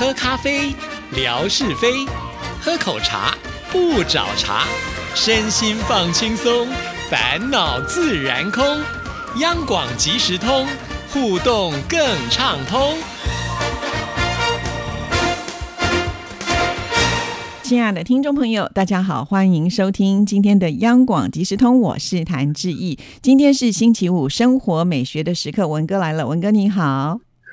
喝咖啡，聊是非；喝口茶，不找茬。身心放轻松，烦恼自然空。央广即时通，互动更畅通。亲爱的听众朋友，大家好，欢迎收听今天的央广即时通，我是谭志毅。今天是星期五，生活美学的时刻，文哥来了，文哥你好。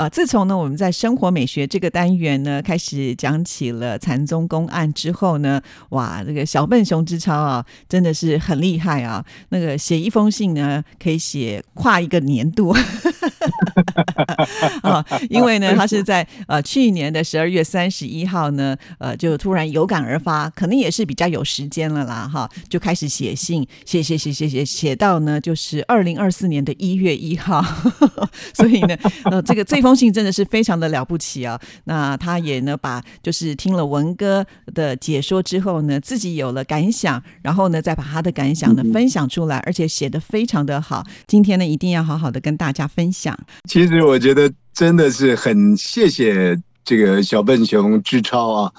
啊，自从呢我们在生活美学这个单元呢开始讲起了禅宗公案之后呢，哇，这个小笨熊之超啊，真的是很厉害啊！那个写一封信呢，可以写跨一个年度啊，因为呢，他是在呃去年的十二月三十一号呢，呃，就突然有感而发，可能也是比较有时间了啦，哈，就开始写信，写写写写写写到呢，就是二零二四年的一月一号，所以呢，呃，这个这封。封信真的是非常的了不起啊！那他也呢，把就是听了文哥的解说之后呢，自己有了感想，然后呢，再把他的感想呢分享出来，而且写的非常的好。今天呢，一定要好好的跟大家分享。其实我觉得真的是很谢谢这个小笨熊之超啊。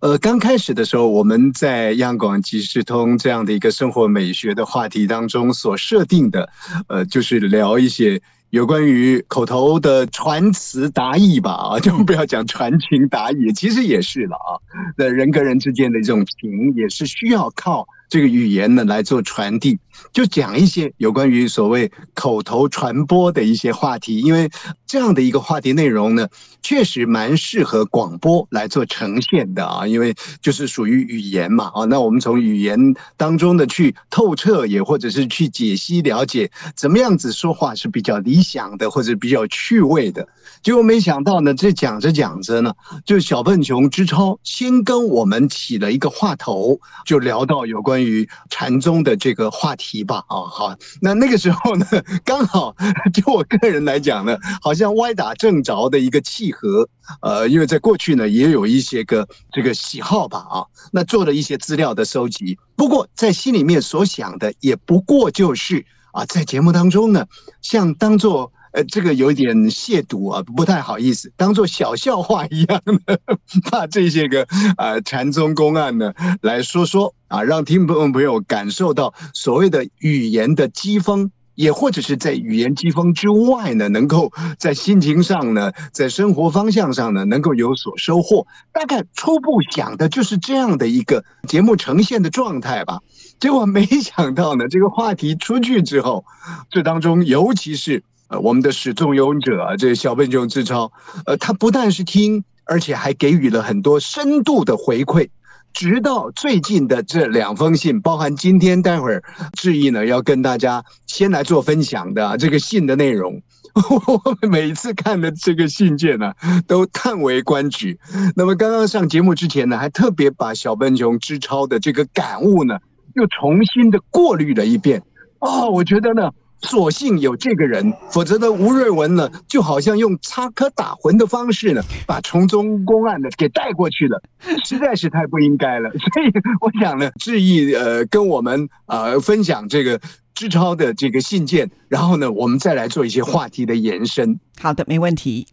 呃，刚开始的时候，我们在央广即时通这样的一个生活美学的话题当中所设定的，呃，就是聊一些。有关于口头的传词达意吧，啊，就不要讲传情达意，其实也是了啊。那人跟人之间的这种情，也是需要靠。这个语言呢来做传递，就讲一些有关于所谓口头传播的一些话题，因为这样的一个话题内容呢，确实蛮适合广播来做呈现的啊，因为就是属于语言嘛啊，那我们从语言当中的去透彻，也或者是去解析了解怎么样子说话是比较理想的，或者比较趣味的。结果没想到呢，这讲着讲着呢，就小笨熊之超先跟我们起了一个话头，就聊到有关。于禅宗的这个话题吧，啊，好，那那个时候呢，刚好 就我个人来讲呢，好像歪打正着的一个契合，呃，因为在过去呢，也有一些个这个喜好吧，啊，那做了一些资料的收集，不过在心里面所想的，也不过就是啊，在节目当中呢，像当做。呃，这个有点亵渎啊，不太好意思，当做小笑话一样的，把这些个呃禅宗公案呢来说说啊，让听众朋友感受到所谓的语言的激风，也或者是在语言激风之外呢，能够在心情上呢，在生活方向上呢，能够有所收获。大概初步想的就是这样的一个节目呈现的状态吧。结果没想到呢，这个话题出去之后，这当中尤其是。呃，我们的始作俑者啊，这小笨熊志超，呃，他不但是听，而且还给予了很多深度的回馈。直到最近的这两封信，包含今天待会儿志毅呢要跟大家先来做分享的这个信的内容，我们每次看的这个信件呢，都叹为观止。那么刚刚上节目之前呢，还特别把小笨熊之超的这个感悟呢，又重新的过滤了一遍。哦，我觉得呢。所幸有这个人，否则呢，吴瑞文呢，就好像用插科打诨的方式呢，把从中公案呢给带过去了，实在是太不应该了。所以我想呢，志毅呃跟我们呃分享这个志超的这个信件，然后呢，我们再来做一些话题的延伸。好的，没问题。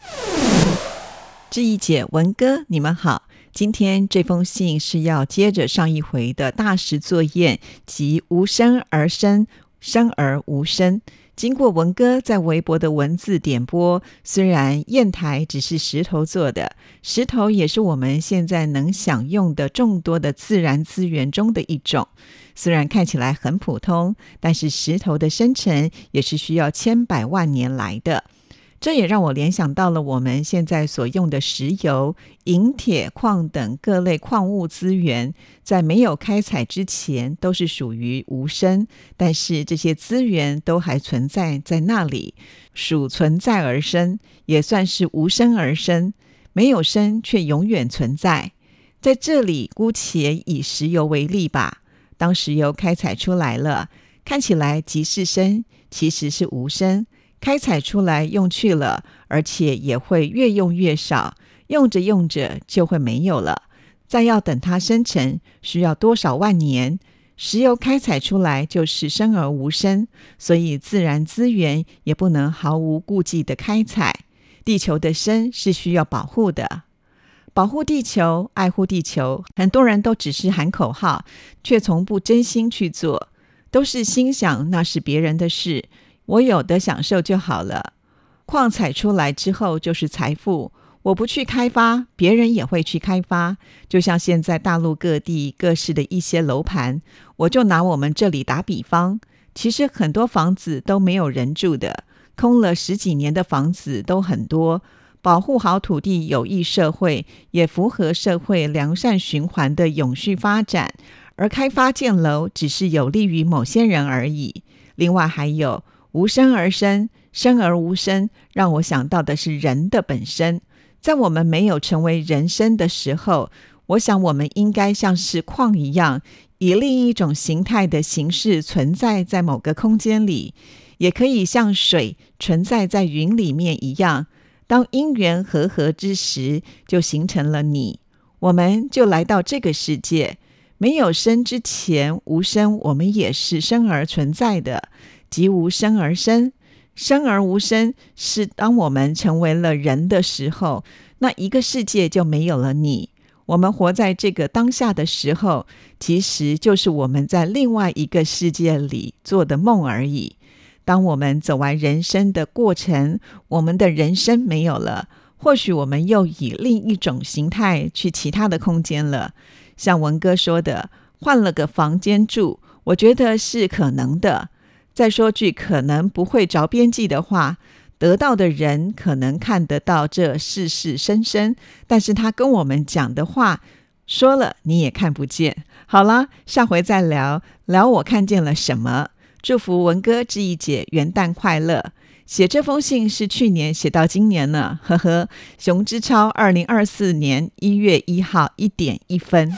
志毅姐、文哥，你们好。今天这封信是要接着上一回的大石作宴及无声而生。生而无声。经过文哥在微博的文字点播，虽然砚台只是石头做的，石头也是我们现在能享用的众多的自然资源中的一种。虽然看起来很普通，但是石头的生成也是需要千百万年来的。这也让我联想到了我们现在所用的石油、银、铁、矿等各类矿物资源，在没有开采之前都是属于无声，但是这些资源都还存在在那里，属存在而生，也算是无声而生，没有生却永远存在。在这里，姑且以石油为例吧。当石油开采出来了，看起来即是生，其实是无声。开采出来用去了，而且也会越用越少，用着用着就会没有了。再要等它生成，需要多少万年？石油开采出来就是生而无生，所以自然资源也不能毫无顾忌的开采。地球的生是需要保护的，保护地球、爱护地球，很多人都只是喊口号，却从不真心去做，都是心想那是别人的事，我有的享受就好了。矿采出来之后就是财富。我不去开发，别人也会去开发。就像现在大陆各地各市的一些楼盘，我就拿我们这里打比方，其实很多房子都没有人住的，空了十几年的房子都很多。保护好土地，有益社会，也符合社会良善循环的永续发展。而开发建楼只是有利于某些人而已。另外还有无声而生，生而无声，让我想到的是人的本身。在我们没有成为人生的时候，我想我们应该像是矿一样，以另一种形态的形式存在在某个空间里，也可以像水存在在云里面一样。当因缘和合之时，就形成了你，我们就来到这个世界。没有生之前，无生，我们也是生而存在的，即无生而生。生而无生，是当我们成为了人的时候，那一个世界就没有了你。我们活在这个当下的时候，其实就是我们在另外一个世界里做的梦而已。当我们走完人生的过程，我们的人生没有了，或许我们又以另一种形态去其他的空间了。像文哥说的，换了个房间住，我觉得是可能的。再说句可能不会着边际的话，得到的人可能看得到这世事深深，但是他跟我们讲的话说了你也看不见。好了，下回再聊聊我看见了什么。祝福文哥志毅姐元旦快乐。写这封信是去年写到今年呢，呵呵。熊之超，二零二四年一月一号一点一分。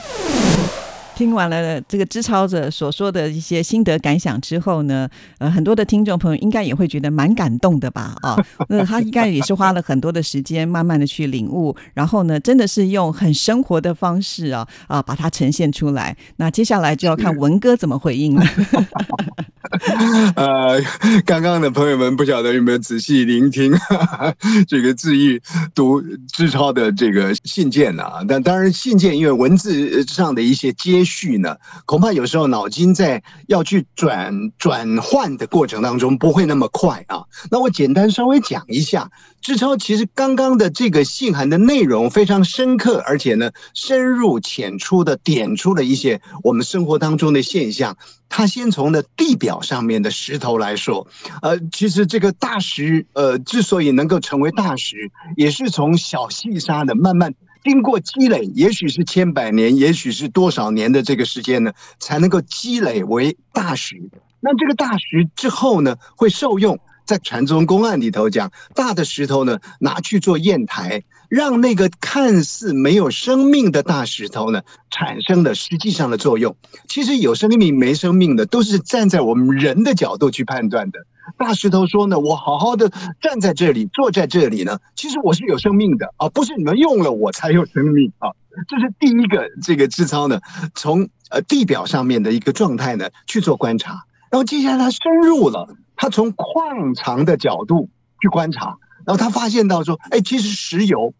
听完了这个支超者所说的一些心得感想之后呢，呃，很多的听众朋友应该也会觉得蛮感动的吧？啊，那他应该也是花了很多的时间，慢慢的去领悟，然后呢，真的是用很生活的方式啊啊，把它呈现出来。那接下来就要看文哥怎么回应了。呃，刚刚的朋友们不晓得有没有仔细聆听 这个志毅读志超的这个信件呢？但当然，信件因为文字上的一些接。续呢，恐怕有时候脑筋在要去转转换的过程当中不会那么快啊。那我简单稍微讲一下，志超其实刚刚的这个信函的内容非常深刻，而且呢深入浅出的点出了一些我们生活当中的现象。他先从的地表上面的石头来说，呃，其实这个大石呃之所以能够成为大石，也是从小细沙的慢慢。经过积累，也许是千百年，也许是多少年的这个时间呢，才能够积累为大石。那这个大石之后呢，会受用。在禅宗公案里头讲，大的石头呢，拿去做砚台，让那个看似没有生命的大石头呢，产生了实际上的作用。其实有生命没生命的，都是站在我们人的角度去判断的。大石头说呢，我好好的站在这里，坐在这里呢，其实我是有生命的啊，不是你们用了我才有生命啊。这是第一个这个智操呢，从呃地表上面的一个状态呢去做观察，然后接下来他深入了。他从矿藏的角度去观察，然后他发现到说，哎，其实石油，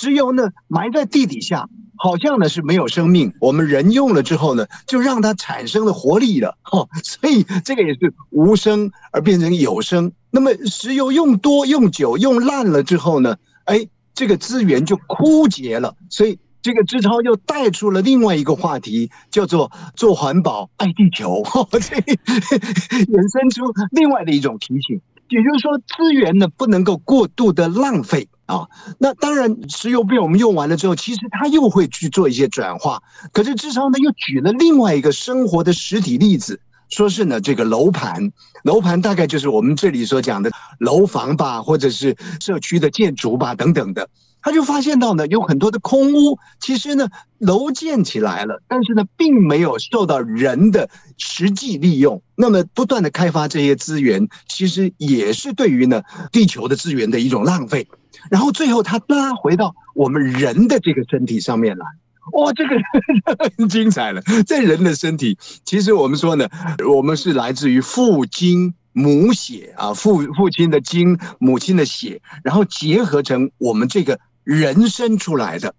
石油呢埋在地底下，好像呢是没有生命。我们人用了之后呢，就让它产生了活力了，哈，所以这个也是无声而变成有声。那么石油用多、用久、用烂了之后呢，哎，这个资源就枯竭了，所以。这个志超又带出了另外一个话题，叫做 做环保、爱地球，这衍生出另外的一种提醒，也就是说，资源呢不能够过度的浪费啊。那当然，石油被我们用完了之后，其实它又会去做一些转化。可是志超呢又举了另外一个生活的实体例子，说是呢这个楼盘，楼盘大概就是我们这里所讲的楼房吧，或者是社区的建筑吧等等的。他就发现到呢，有很多的空屋，其实呢，楼建起来了，但是呢，并没有受到人的实际利用。那么，不断的开发这些资源，其实也是对于呢地球的资源的一种浪费。然后最后，他拉回到我们人的这个身体上面来。哇，这个 很精彩了。在人的身体，其实我们说呢，我们是来自于父精母血啊，父父亲的精，母亲的血，然后结合成我们这个人生出来的。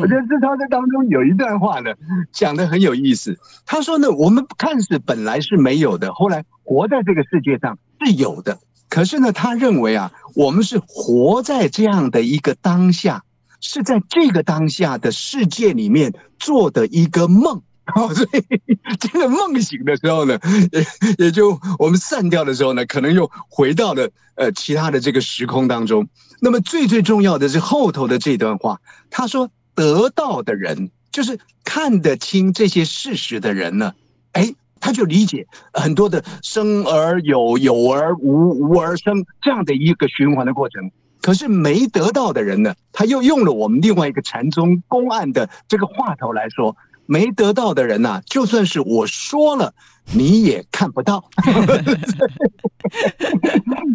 我觉得志超在当中有一段话呢，讲的很有意思。他说呢，我们看似本来是没有的，后来活在这个世界上是有的。可是呢，他认为啊，我们是活在这样的一个当下，是在这个当下的世界里面做的一个梦。哦所以这个梦醒的时候呢，也也就我们散掉的时候呢，可能又回到了呃其他的这个时空当中。那么最最重要的是后头的这段话，他说。得到的人，就是看得清这些事实的人呢，哎，他就理解很多的生而有，有而无，无而生这样的一个循环的过程。可是没得到的人呢，他又用了我们另外一个禅宗公案的这个话头来说，没得到的人呐，就算是我说了，你也看不到。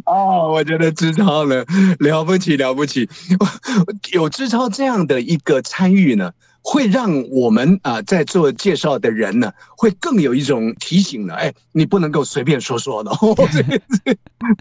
哦，我觉得知超了了不起了不起，有志超这样的一个参与呢，会让我们啊在做介绍的人呢，会更有一种提醒了。哎，你不能够随便说说的，这个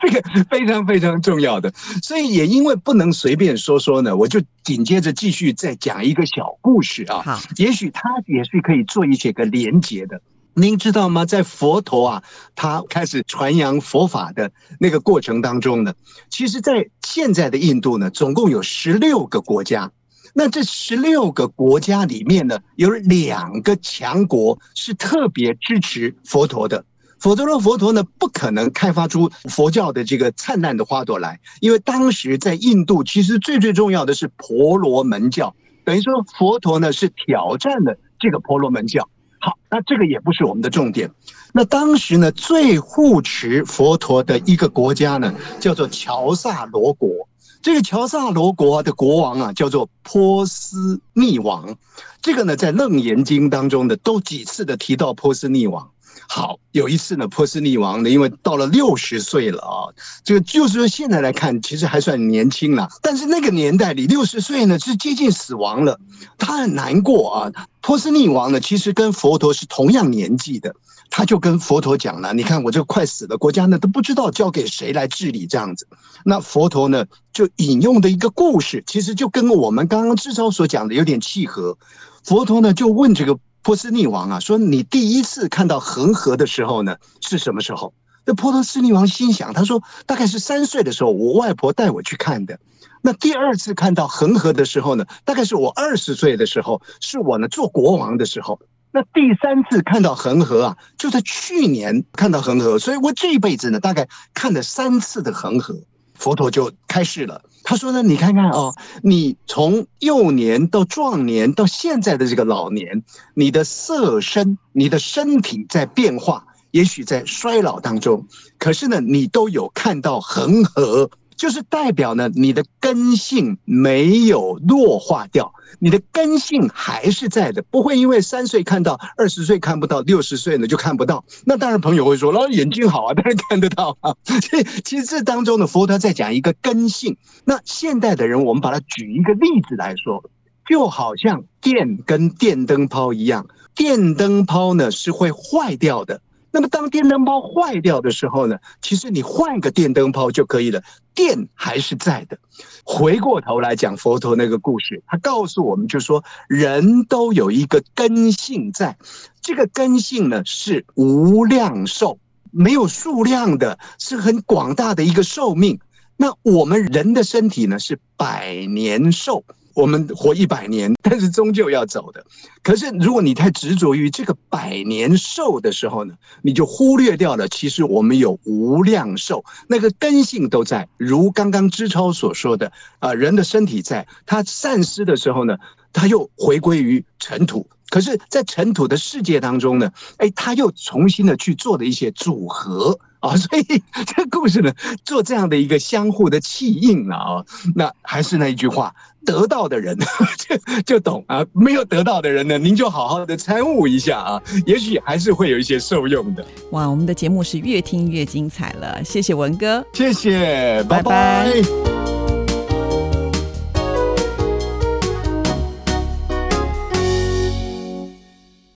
这个非常非常重要的。所以也因为不能随便说说呢，我就紧接着继续再讲一个小故事啊。好，也许它也是可以做一些个连接的。您知道吗？在佛陀啊，他开始传扬佛法的那个过程当中呢，其实，在现在的印度呢，总共有十六个国家。那这十六个国家里面呢，有两个强国是特别支持佛陀的，否则呢，佛陀呢不可能开发出佛教的这个灿烂的花朵来。因为当时在印度，其实最最重要的是婆罗门教，等于说佛陀呢是挑战了这个婆罗门教。好，那这个也不是我们的重点。那当时呢，最护持佛陀的一个国家呢，叫做乔萨罗国。这个乔萨罗国的国王啊，叫做波斯匿王。这个呢，在《楞严经》当中呢，都几次的提到波斯匿王。好，有一次呢，波斯匿王呢，因为到了六十岁了啊，这个就是说现在来看，其实还算年轻了。但是那个年代里，六十岁呢是接近死亡了，他很难过啊。波斯匿王呢，其实跟佛陀是同样年纪的，他就跟佛陀讲了：“你看我这个快死了，国家呢都不知道交给谁来治理这样子。”那佛陀呢就引用的一个故事，其实就跟我们刚刚志超所讲的有点契合。佛陀呢就问这个。波斯匿王啊，说你第一次看到恒河的时候呢，是什么时候？那波斯匿王心想，他说大概是三岁的时候，我外婆带我去看的。那第二次看到恒河的时候呢，大概是我二十岁的时候，是我呢做国王的时候。那第三次看到恒河啊，就在去年看到恒河，所以我这一辈子呢，大概看了三次的恒河。佛陀就开示了，他说呢，你看看哦，你从幼年到壮年到现在的这个老年，你的色身、你的身体在变化，也许在衰老当中，可是呢，你都有看到恒河。就是代表呢，你的根性没有弱化掉，你的根性还是在的，不会因为三岁看到，二十岁看不到，六十岁呢就看不到。那当然，朋友会说，老眼睛好啊，当然看得到啊。其实这当中的佛陀在讲一个根性。那现代的人，我们把它举一个例子来说，就好像电跟电灯泡一样，电灯泡呢是会坏掉的。那么，当电灯泡坏掉的时候呢？其实你换个电灯泡就可以了，电还是在的。回过头来讲佛陀那个故事，他告诉我们，就说人都有一个根性在，这个根性呢是无量寿，没有数量的，是很广大的一个寿命。那我们人的身体呢是百年寿。我们活一百年，但是终究要走的。可是，如果你太执着于这个百年寿的时候呢，你就忽略掉了，其实我们有无量寿，那个根性都在。如刚刚知超所说的，啊，人的身体在，他散失的时候呢，他又回归于尘土。可是，在尘土的世界当中呢，哎，他又重新的去做的一些组合啊，所以这个故事呢，做这样的一个相互的气应了啊。那还是那一句话，得到的人 就就懂啊，没有得到的人呢，您就好好的参悟一下啊，也许还是会有一些受用的。哇，我们的节目是越听越精彩了，谢谢文哥，谢谢，拜拜。